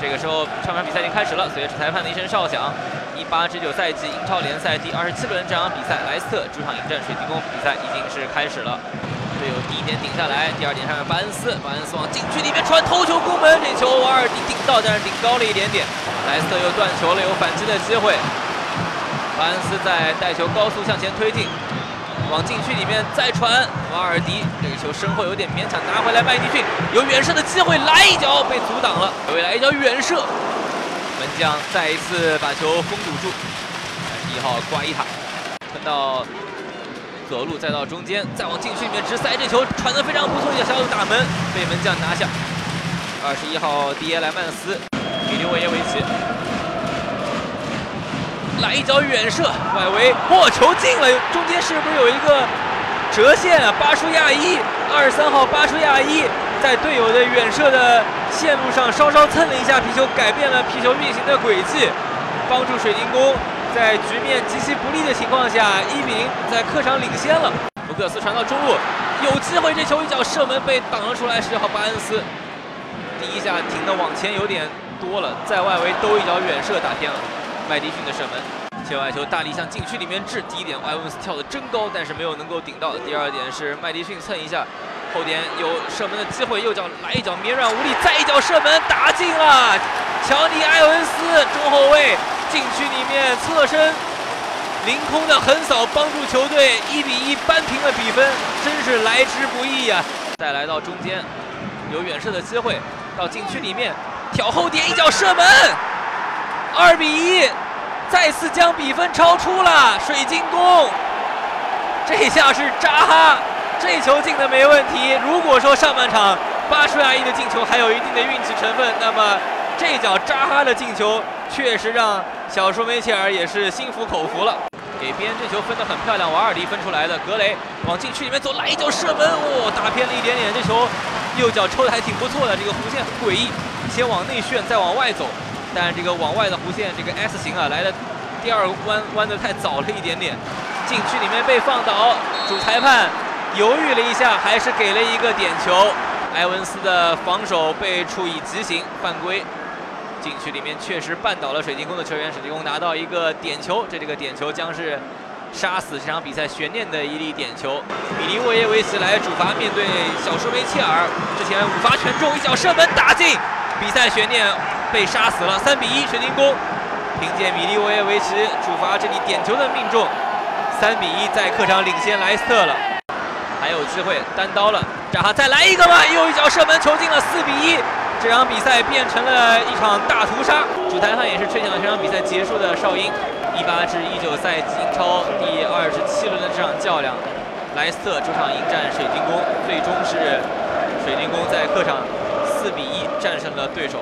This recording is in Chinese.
这个时候，上场比赛已经开始了。随着裁判的一声哨响，一八至九赛季英超联赛第二十七轮这场比赛，莱斯特主场迎战水晶宫，比赛已经是开始了。队友第一点顶下来，第二点上巴恩斯，巴恩斯往禁区里面传，头球攻门，这球瓦尔迪顶到，但是顶高了一点点。莱斯特又断球了，有反击的机会。巴恩斯在带球高速向前推进。往禁区里面再传，瓦尔迪这个球身后有点勉强拿回来，麦迪逊有远射的机会，来一脚被阻挡了，又来一脚远射，门将再一次把球封堵住。一号瓜伊塔分到左路，再到中间，再往禁区里面直塞，这球传得非常不错，一脚小打门被门将拿下。二十一号迪耶莱曼斯，给刘伟耶维奇。来一脚远射，外围，破，球进了！中间是不是有一个折线啊？巴舒亚伊，二十三号巴舒亚伊在队友的远射的线路上稍稍蹭了一下皮球，改变了皮球运行的轨迹，帮助水晶宫在局面极其不利的情况下，一比零在客场领先了。福克斯传到中路，有机会，这球一脚射门被挡了出来，十号巴恩斯第一下停的往前有点多了，在外围兜一脚远射打偏了。麦迪逊的射门，切外球大力向禁区里面掷。第一点，埃文斯跳的真高，但是没有能够顶到。第二点是麦迪逊蹭一下，后点有射门的机会，右脚来一脚绵软无力，再一脚射门打进了。乔尼埃文斯中后卫禁区里面侧身凌空的横扫，帮助球队一比一扳平了比分，真是来之不易呀！再来到中间，有远射的机会，到禁区里面挑后点一脚射门。二比一，再次将比分超出了水晶宫。这下是扎哈，这球进的没问题。如果说上半场巴舒亚伊的进球还有一定的运气成分，那么这脚扎哈的进球确实让小舒梅切尔也是心服口服了。给边这球分得很漂亮，瓦尔迪分出来的，格雷往禁区里面走，来一脚射门，哦，打偏了一点点。这球右脚抽的还挺不错的，这个弧线很诡异，先往内旋，再往外走。但这个往外的弧线，这个 S 型啊，来的第二弯弯的太早了一点点，禁区里面被放倒，主裁判犹豫了一下，还是给了一个点球。埃文斯的防守被处以极刑犯规，禁区里面确实绊倒了水晶宫的球员，水晶宫拿到一个点球，这这个点球将是杀死这场比赛悬念的一粒点球。米尼沃耶维奇来主罚，面对小舒梅切尔，之前五罚全中，一脚射门打进，比赛悬念。被杀死了，三比一，水晶宫凭借米利沃耶维奇主罚这里点球的命中，三比一在客场领先莱斯特了，还有机会单刀了，扎哈再来一个吧，又一脚射门球进了，四比一，这场比赛变成了一场大屠杀，主裁判也是吹响了这场比赛结束的哨音，一八至一九赛季英超第二十七轮的这场较量，莱斯特主场迎战水晶宫，最终是水晶宫在客场四比一战胜了对手。